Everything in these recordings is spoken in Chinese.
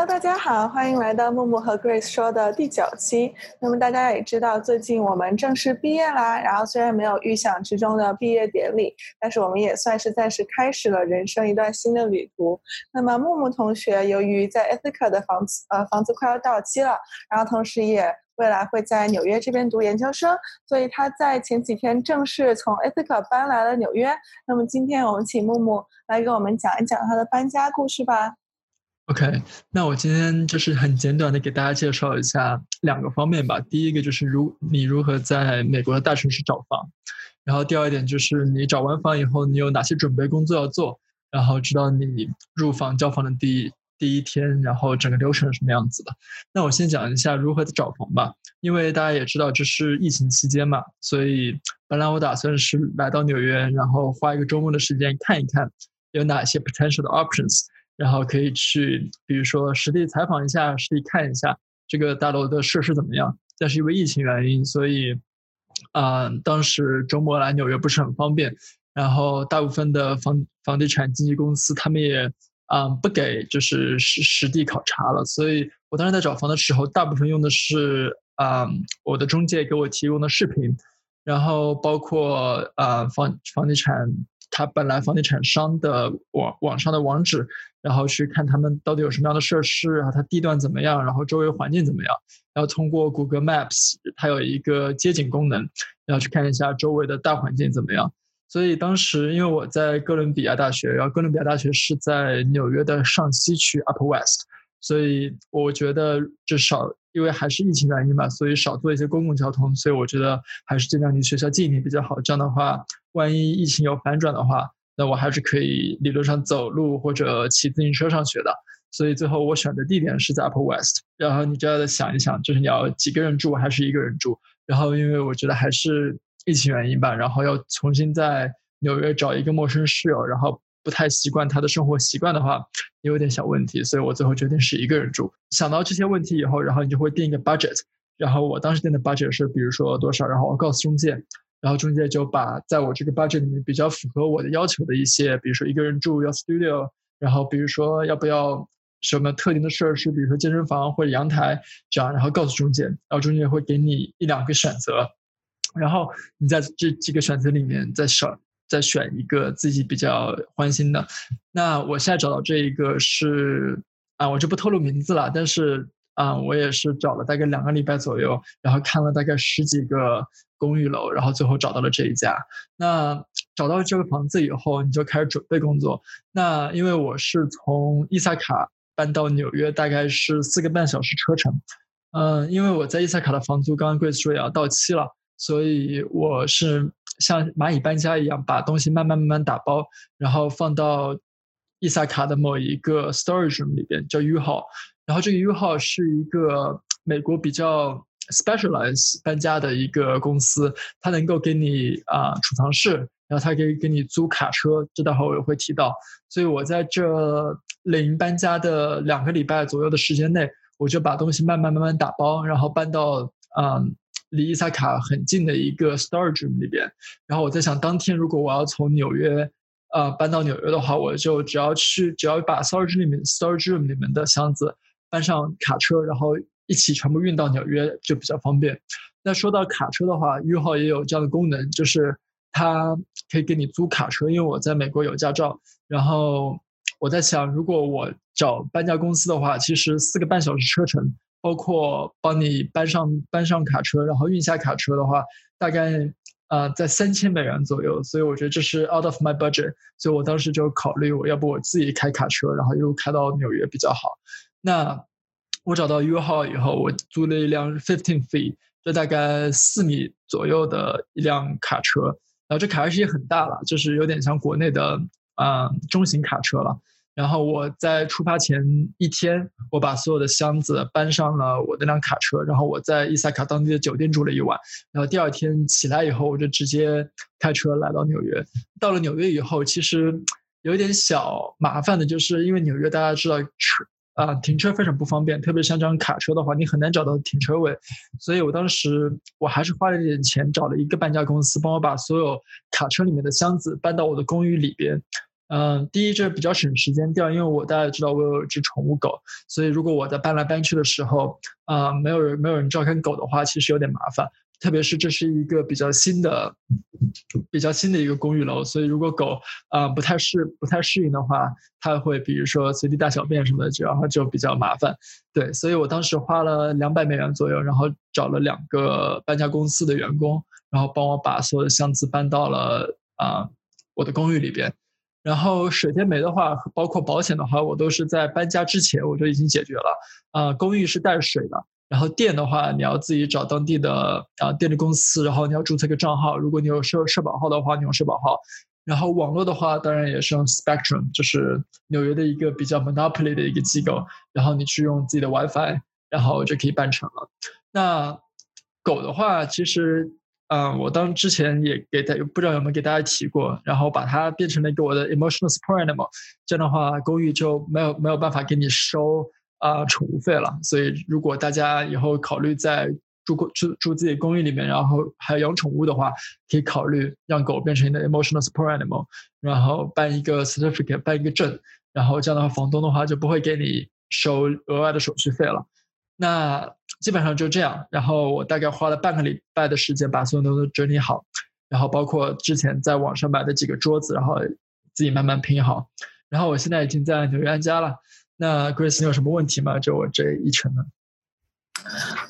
Hello，大家好，欢迎来到木木和 Grace 说的第九期。那么大家也知道，最近我们正式毕业啦。然后虽然没有预想之中的毕业典礼，但是我们也算是暂时开始了人生一段新的旅途。那么木木同学由于在 Ethica 的房子呃房子快要到期了，然后同时也未来会在纽约这边读研究生，所以他在前几天正式从 Ethica 搬来了纽约。那么今天我们请木木来给我们讲一讲他的搬家故事吧。OK，那我今天就是很简短的给大家介绍一下两个方面吧。第一个就是如你如何在美国的大城市找房，然后第二点就是你找完房以后你有哪些准备工作要做，然后知道你入房交房的第第一天，然后整个流程是什么样子的。那我先讲一下如何找房吧，因为大家也知道这是疫情期间嘛，所以本来我打算是来到纽约，然后花一个周末的时间看一看有哪些 potential 的 options。然后可以去，比如说实地采访一下，实地看一下这个大楼的设施怎么样。但是因为疫情原因，所以，啊，当时周末来纽约不是很方便。然后大部分的房房地产经纪公司他们也啊不给就是实实地考察了。所以我当时在找房的时候，大部分用的是啊我的中介给我提供的视频，然后包括啊房房地产。他本来房地产商的网网上的网址，然后去看他们到底有什么样的设施，然后它地段怎么样，然后周围环境怎么样，然后通过谷歌 Maps，它有一个街景功能，然后去看一下周围的大环境怎么样。所以当时因为我在哥伦比亚大学，然后哥伦比亚大学是在纽约的上西区 Upper West，所以我觉得至少因为还是疫情原因嘛，所以少做一些公共交通，所以我觉得还是尽量离学校近一点比较好。这样的话。万一疫情有反转的话，那我还是可以理论上走路或者骑自行车上学的。所以最后我选的地点是在 Upper West。然后你就要再想一想，就是你要几个人住还是一个人住？然后因为我觉得还是疫情原因吧，然后要重新在纽约找一个陌生室友，然后不太习惯他的生活习惯的话，也有点小问题。所以我最后决定是一个人住。想到这些问题以后，然后你就会定一个 budget。然后我当时定的 budget 是，比如说多少，然后我告诉中介。然后中介就把在我这个 budget 里面比较符合我的要求的一些，比如说一个人住要 studio，然后比如说要不要什么特定的设施，比如说健身房或者阳台这样，然后告诉中介，然后中介会给你一两个选择，然后你在这几个选择里面再选再选一个自己比较欢心的。那我现在找到这一个是啊，我就不透露名字了，但是啊，我也是找了大概两个礼拜左右，然后看了大概十几个。公寓楼，然后最后找到了这一家。那找到这个房子以后，你就开始准备工作。那因为我是从伊萨卡搬到纽约，大概是四个半小时车程。嗯，因为我在伊萨卡的房租，刚刚贵司说也要到期了，所以我是像蚂蚁搬家一样，把东西慢慢慢慢打包，然后放到伊萨卡的某一个 storage room 里边，叫 U 号。然后这个 U 号是一个美国比较。specialized 搬家的一个公司，它能够给你啊储藏室，然后它可以给你租卡车，这待会我也会提到。所以我在这领搬家的两个礼拜左右的时间内，我就把东西慢慢慢慢打包，然后搬到嗯离伊萨卡很近的一个 storage room 里边。然后我在想，当天如果我要从纽约呃搬到纽约的话，我就只要去，只要把 storage 里面 storage room 里面的箱子搬上卡车，然后。一起全部运到纽约就比较方便。那说到卡车的话，U 号也有这样的功能，就是它可以给你租卡车。因为我在美国有驾照，然后我在想，如果我找搬家公司的话，其实四个半小时车程，包括帮你搬上搬上卡车，然后运下卡车的话，大概呃在三千美元左右。所以我觉得这是 out of my budget。所以我当时就考虑，我要不我自己开卡车，然后一路开到纽约比较好。那我找到 U 号以后，我租了一辆 fifteen feet，就大概四米左右的一辆卡车。然后这卡车也很大了，就是有点像国内的嗯中型卡车了。然后我在出发前一天，我把所有的箱子搬上了我那辆卡车，然后我在伊萨卡当地的酒店住了一晚。然后第二天起来以后，我就直接开车来到纽约。到了纽约以后，其实有一点小麻烦的，就是因为纽约大家知道车。啊，停车非常不方便，特别像这样卡车的话，你很难找到停车位。所以我当时我还是花了一点钱，找了一个搬家公司，帮我把所有卡车里面的箱子搬到我的公寓里边。嗯，第一这比较省时间，第二因为我大家知道我有一只宠物狗，所以如果我在搬来搬去的时候，啊，没有人没有人照看狗的话，其实有点麻烦。特别是这是一个比较新的、比较新的一个公寓楼，所以如果狗啊不太适不太适应的话，它会比如说随地大小便什么的，然后就比较麻烦。对，所以我当时花了两百美元左右，然后找了两个搬家公司的员工，然后帮我把所有的箱子搬到了啊我的公寓里边。然后水电煤的话，包括保险的话，我都是在搬家之前我就已经解决了。啊，公寓是带水的。然后电的话，你要自己找当地的啊电力公司，然后你要注册个账号。如果你有社社保号的话，你用社保号。然后网络的话，当然也是用 Spectrum，就是纽约的一个比较 monopoly 的一个机构。然后你去用自己的 WiFi，然后就可以办成了。那狗的话，其实嗯，我当之前也给大不知道有没有给大家提过，然后把它变成了一个我的 emotional support animal。这样的话，公寓就没有没有办法给你收。啊，宠物费了，所以如果大家以后考虑在住公住住自己公寓里面，然后还要养宠物的话，可以考虑让狗变成你的 emotional support animal，然后办一个 certificate，办一个证，然后这样的话，房东的话就不会给你收额外的手续费了。那基本上就这样，然后我大概花了半个礼拜的时间把所有东西都整理好，然后包括之前在网上买的几个桌子，然后自己慢慢拼好，然后我现在已经在纽约安家了。那 Grace，你有什么问题吗？就我这一程呢？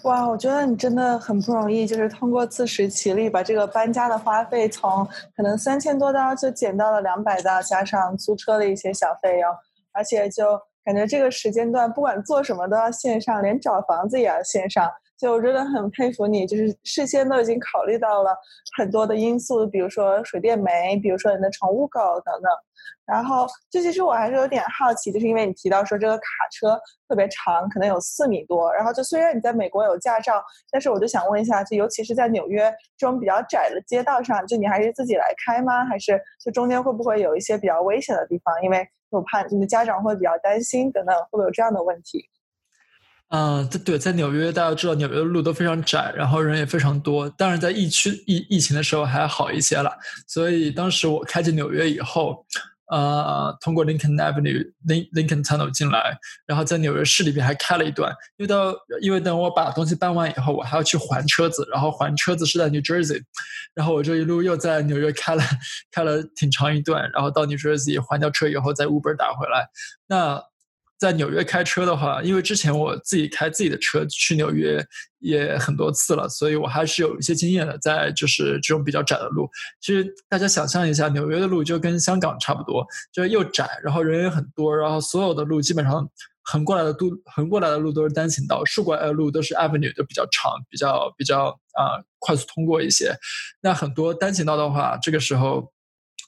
哇，我觉得你真的很不容易，就是通过自食其力把这个搬家的花费从可能三千多刀就减到了两百刀，加上租车的一些小费用，而且就感觉这个时间段不管做什么都要线上，连找房子也要线上，就我真的很佩服你，就是事先都已经考虑到了很多的因素，比如说水电煤，比如说你的宠物狗等等。然后，就其实我还是有点好奇，就是因为你提到说这个卡车特别长，可能有四米多。然后，就虽然你在美国有驾照，但是我就想问一下，就尤其是在纽约这种比较窄的街道上，就你还是自己来开吗？还是就中间会不会有一些比较危险的地方？因为我怕你的家长会比较担心，等等，会不会有这样的问题？嗯，对，在纽约，大家知道纽约的路都非常窄，然后人也非常多。当然，在疫区疫疫情的时候还好一些了。所以当时我开进纽约以后。呃，通过 Lincoln Avenue、Lincoln Tunnel 进来，然后在纽约市里边还开了一段。因为到，因为等我把东西搬完以后，我还要去还车子，然后还车子是在 New Jersey，然后我这一路又在纽约开了 开了挺长一段，然后到 New Jersey 还掉车以后在 Uber 打回来。那在纽约开车的话，因为之前我自己开自己的车去纽约也很多次了，所以我还是有一些经验的。在就是这种比较窄的路，其实大家想象一下，纽约的路就跟香港差不多，就是又窄，然后人也很多，然后所有的路基本上横过来的路，横过来的路都是单行道，竖过来的路都是 avenue，就比较长，比较比较啊快速通过一些。那很多单行道的话，这个时候。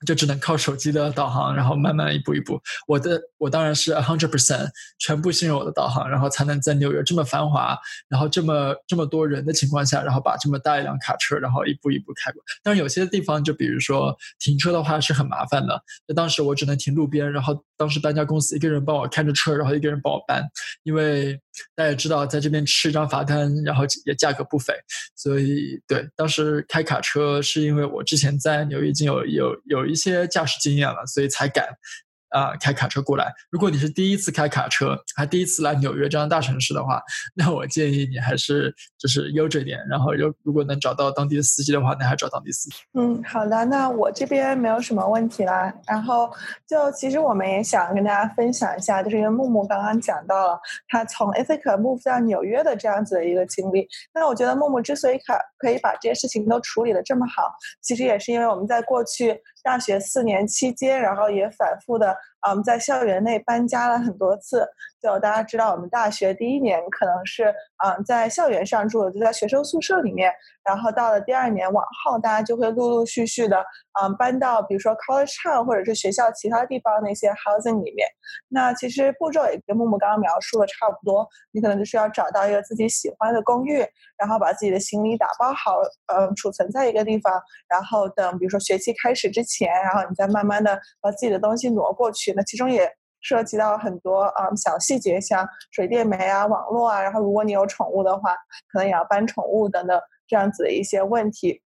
就只能靠手机的导航，然后慢慢一步一步。我的我当然是 a hundred percent 全部信任我的导航，然后才能在纽约这么繁华，然后这么这么多人的情况下，然后把这么大一辆卡车，然后一步一步开过。但是有些地方，就比如说停车的话是很麻烦的。那当时我只能停路边，然后当时搬家公司一个人帮我开着车，然后一个人帮我搬，因为大家也知道，在这边吃一张罚单，然后也价格不菲，所以对当时开卡车是因为我之前在纽约已经有有有。一些驾驶经验了，所以才敢。啊，开卡车过来。如果你是第一次开卡车，还第一次来纽约这样大城市的话，那我建议你还是就是悠着点。然后，如如果能找到当地的司机的话，那还找当地司机。嗯，好的，那我这边没有什么问题啦。然后，就其实我们也想跟大家分享一下，就是因为木木刚刚讲到了他从 Ithaca move 到纽约的这样子的一个经历。那我觉得木木之所以可可以把这些事情都处理的这么好，其实也是因为我们在过去大学四年期间，然后也反复的。嗯，在校园内搬家了很多次。就大家知道，我们大学第一年可能是嗯在校园上住的，就在学生宿舍里面。然后到了第二年往后，大家就会陆陆续续的嗯搬到比如说 college town 或者是学校其他地方那些 housing 里面。那其实步骤也跟木木刚刚描述的差不多，你可能就是要找到一个自己喜欢的公寓，然后把自己的行李打包好，嗯储存在一个地方，然后等比如说学期开始之前，然后你再慢慢的把自己的东西挪过去。那其中也。涉及到很多啊小细节，像水电煤啊、网络啊，然后如果你有宠物的话，可能也要搬宠物等等这样子的一些问题。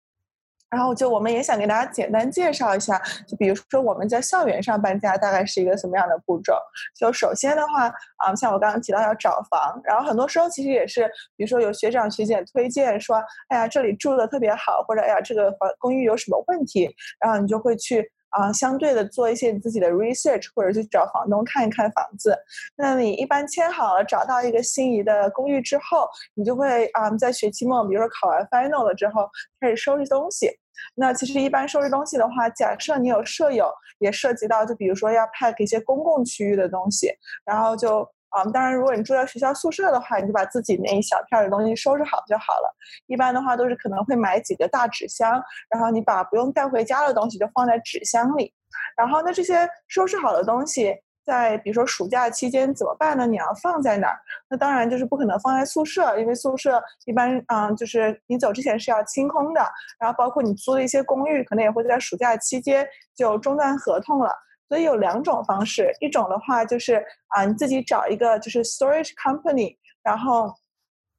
然后就我们也想给大家简单介绍一下，就比如说我们在校园上搬家大概是一个什么样的步骤。就首先的话，啊，像我刚刚提到要找房，然后很多时候其实也是，比如说有学长学姐推荐说，哎呀这里住的特别好，或者哎呀这个房公寓有什么问题，然后你就会去啊相对的做一些你自己的 research，或者去找房东看一看房子。那你一般签好了找到一个心仪的公寓之后，你就会啊在学期末，比如说考完 final 了之后开始收拾东西。那其实一般收拾东西的话，假设你有舍友，也涉及到就比如说要 pack 一些公共区域的东西，然后就啊，当然如果你住在学校宿舍的话，你就把自己那一小片的东西收拾好就好了。一般的话都是可能会买几个大纸箱，然后你把不用带回家的东西就放在纸箱里，然后那这些收拾好的东西。在比如说暑假期间怎么办呢？你要放在哪儿？那当然就是不可能放在宿舍，因为宿舍一般嗯，就是你走之前是要清空的。然后包括你租的一些公寓，可能也会在暑假期间就中断合同了。所以有两种方式，一种的话就是啊，你自己找一个就是 storage company，然后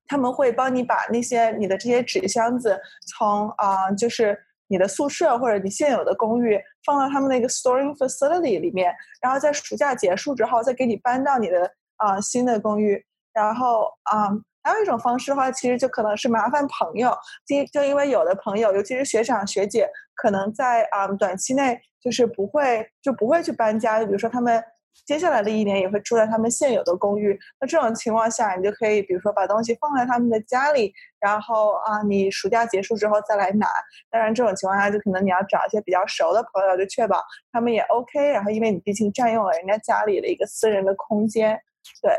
他们会帮你把那些你的这些纸箱子从啊就是。你的宿舍或者你现有的公寓放到他们那个 storing facility 里面，然后在暑假结束之后再给你搬到你的啊新的公寓。然后啊，还有一种方式的话，其实就可能是麻烦朋友，就就因为有的朋友，尤其是学长学姐，可能在啊短期内就是不会就不会去搬家，就比如说他们。接下来的一年也会住在他们现有的公寓。那这种情况下，你就可以，比如说把东西放在他们的家里，然后啊，你暑假结束之后再来拿。当然，这种情况下就可能你要找一些比较熟的朋友，就确保他们也 OK。然后，因为你毕竟占用了人家家里的一个私人的空间，对。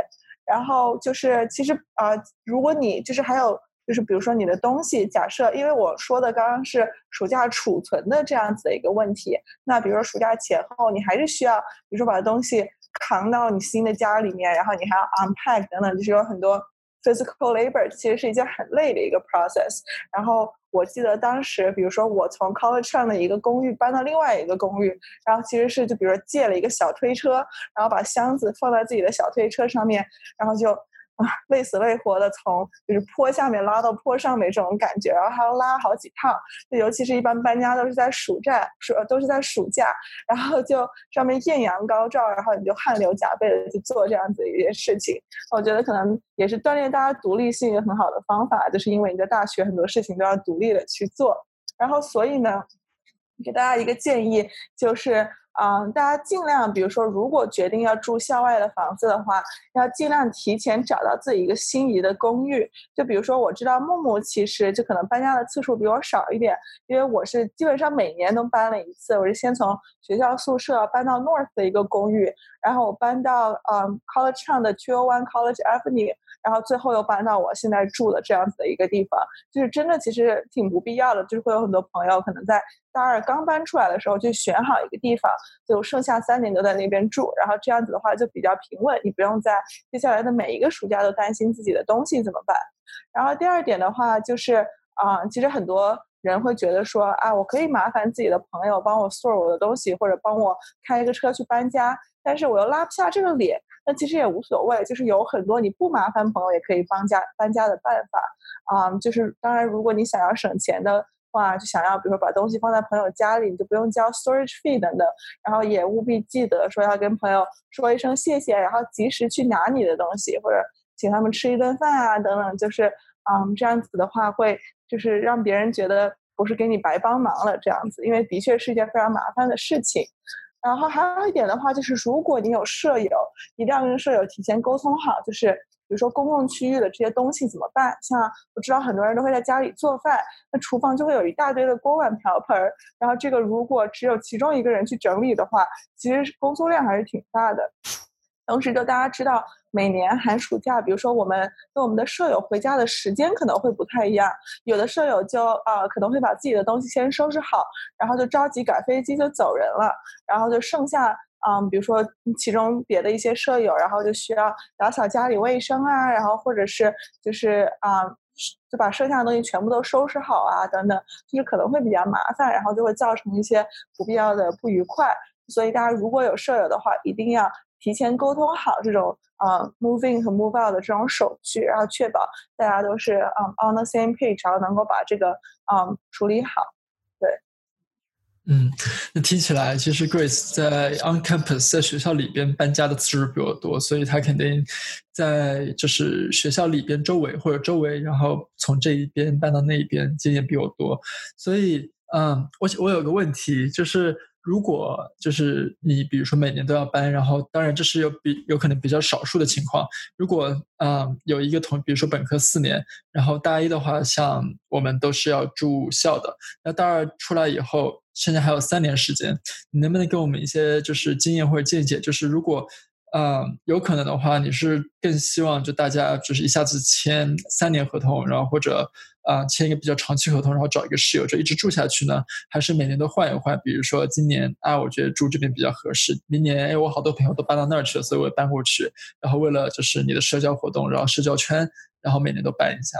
然后就是，其实啊，如果你就是还有。就是比如说你的东西，假设因为我说的刚刚是暑假储存的这样子的一个问题，那比如说暑假前后，你还是需要，比如说把东西扛到你新的家里面，然后你还要 unpack 等等，就是有很多 physical labor，其实是一件很累的一个 process。然后我记得当时，比如说我从 college 上的一个公寓搬到另外一个公寓，然后其实是就比如说借了一个小推车，然后把箱子放在自己的小推车上面，然后就。啊，累死累活的从就是坡下面拉到坡上面这种感觉，然后还要拉好几趟。就尤其是一般搬家都是在暑假，暑都是在暑假，然后就上面艳阳高照，然后你就汗流浃背的去做这样子一件事情。我觉得可能也是锻炼大家独立性一个很好的方法，就是因为你在大学很多事情都要独立的去做，然后所以呢，给大家一个建议就是。嗯，大家尽量，比如说，如果决定要住校外的房子的话，要尽量提前找到自己一个心仪的公寓。就比如说，我知道木木其实就可能搬家的次数比我少一点，因为我是基本上每年都搬了一次。我是先从学校宿舍搬到 North 的一个公寓，然后我搬到嗯 College Town 的 Two One College Avenue，然后最后又搬到我现在住的这样子的一个地方。就是真的其实挺不必要的，就是会有很多朋友可能在。大二刚搬出来的时候，就选好一个地方，就剩下三年都在那边住，然后这样子的话就比较平稳，你不用在接下来的每一个暑假都担心自己的东西怎么办。然后第二点的话就是，啊，其实很多人会觉得说，啊，我可以麻烦自己的朋友帮我 store 我的东西，或者帮我开一个车去搬家，但是我又拉不下这个脸。那其实也无所谓，就是有很多你不麻烦朋友也可以帮家搬家的办法。啊，就是当然，如果你想要省钱的。话就想要，比如说把东西放在朋友家里，你就不用交 storage fee 等等。然后也务必记得说要跟朋友说一声谢谢，然后及时去拿你的东西，或者请他们吃一顿饭啊等等。就是嗯，这样子的话会就是让别人觉得不是给你白帮忙了这样子，因为的确是一件非常麻烦的事情。然后还有一点的话就是，如果你有舍友，一定要跟舍友提前沟通好，就是。比如说公共区域的这些东西怎么办？像我知道很多人都会在家里做饭，那厨房就会有一大堆的锅碗瓢盆儿，然后这个如果只有其中一个人去整理的话，其实工作量还是挺大的。同时，就大家知道，每年寒暑假，比如说我们跟我们的舍友回家的时间可能会不太一样，有的舍友就啊可能会把自己的东西先收拾好，然后就着急赶飞机就走人了，然后就剩下。嗯，比如说其中别的一些舍友，然后就需要打扫家里卫生啊，然后或者是就是啊，就把剩下的东西全部都收拾好啊，等等，就是可能会比较麻烦，然后就会造成一些不必要的不愉快。所以大家如果有舍友的话，一定要提前沟通好这种啊，moving 和 move out 的这种手续，然后确保大家都是嗯 on the same page，然后能够把这个嗯处理好。对，嗯，那听起来其实 Grace 在 on campus 在学校里边搬家的次数比我多，所以他肯定在就是学校里边周围或者周围，然后从这一边搬到那一边经验比我多。所以，嗯，我我有个问题就是。如果就是你，比如说每年都要搬，然后当然这是有比有可能比较少数的情况。如果啊有一个同，比如说本科四年，然后大一的话，像我们都是要住校的。那大二出来以后，现在还有三年时间，你能不能给我们一些就是经验或者见解？就是如果。嗯，有可能的话，你是更希望就大家就是一下子签三年合同，然后或者啊签一个比较长期合同，然后找一个室友就一直住下去呢？还是每年都换一换？比如说今年啊，我觉得住这边比较合适，明年哎，我好多朋友都搬到那儿去了，所以我也搬过去。然后为了就是你的社交活动，然后社交圈，然后每年都搬一下。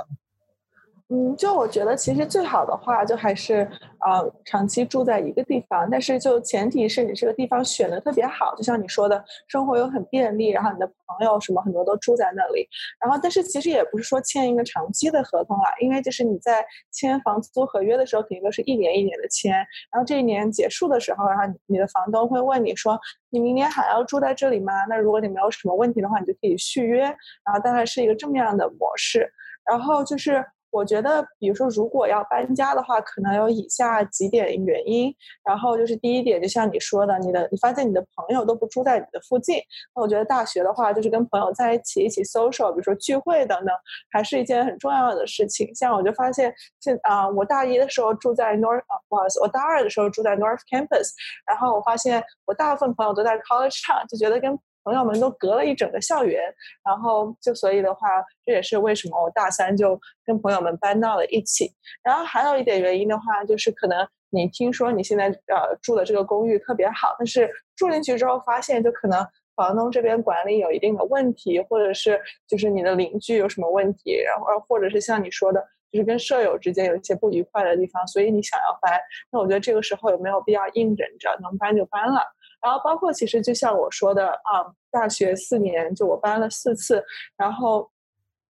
嗯，就我觉得其实最好的话，就还是呃长期住在一个地方，但是就前提是你这个地方选的特别好，就像你说的，生活又很便利，然后你的朋友什么很多都住在那里，然后但是其实也不是说签一个长期的合同啦，因为就是你在签房租合约的时候，肯定都是一年一年的签，然后这一年结束的时候，然后你的房东会问你说，你明年还要住在这里吗？那如果你没有什么问题的话，你就可以续约，然后大概是一个这么样的模式，然后就是。我觉得，比如说，如果要搬家的话，可能有以下几点原因。然后就是第一点，就像你说的，你的你发现你的朋友都不住在你的附近。那我觉得大学的话，就是跟朋友在一起一起 social，比如说聚会等等，还是一件很重要的事情。像我就发现，现啊，我大一的时候住在 North，啊不好意思，我大二的时候住在 North Campus，然后我发现我大部分朋友都在 College Town，就觉得跟朋友们都隔了一整个校园，然后就所以的话，这也是为什么我大三就跟朋友们搬到了一起。然后还有一点原因的话，就是可能你听说你现在呃住的这个公寓特别好，但是住进去之后发现，就可能房东这边管理有一定的问题，或者是就是你的邻居有什么问题，然后或者是像你说的，就是跟舍友之间有一些不愉快的地方，所以你想要搬。那我觉得这个时候有没有必要硬忍着，能搬就搬了。然后包括其实就像我说的啊，大学四年就我搬了四次，然后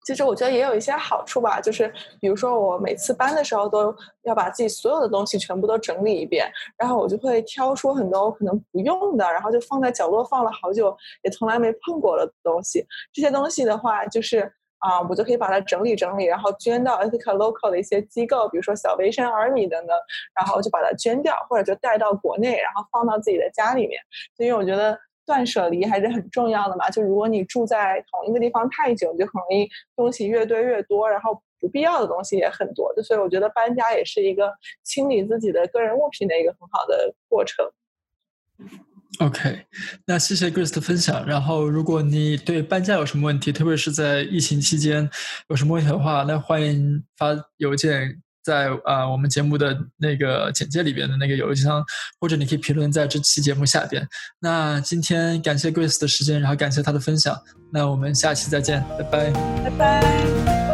其实我觉得也有一些好处吧，就是比如说我每次搬的时候都要把自己所有的东西全部都整理一遍，然后我就会挑出很多我可能不用的，然后就放在角落放了好久也从来没碰过的东西。这些东西的话就是。啊，我就可以把它整理整理，然后捐到 Ethica Local 的一些机构，比如说小维生 Army 等等，然后就把它捐掉，或者就带到国内，然后放到自己的家里面。所以我觉得断舍离还是很重要的嘛。就如果你住在同一个地方太久，就很容易东西越堆越多，然后不必要的东西也很多。就所以我觉得搬家也是一个清理自己的个人物品的一个很好的过程。OK，那谢谢 Grace 的分享。然后，如果你对搬家有什么问题，特别是在疫情期间有什么问题的话，那欢迎发邮件在啊我们节目的那个简介里边的那个邮箱，或者你可以评论在这期节目下边。那今天感谢 Grace 的时间，然后感谢他的分享。那我们下期再见，拜拜，拜拜。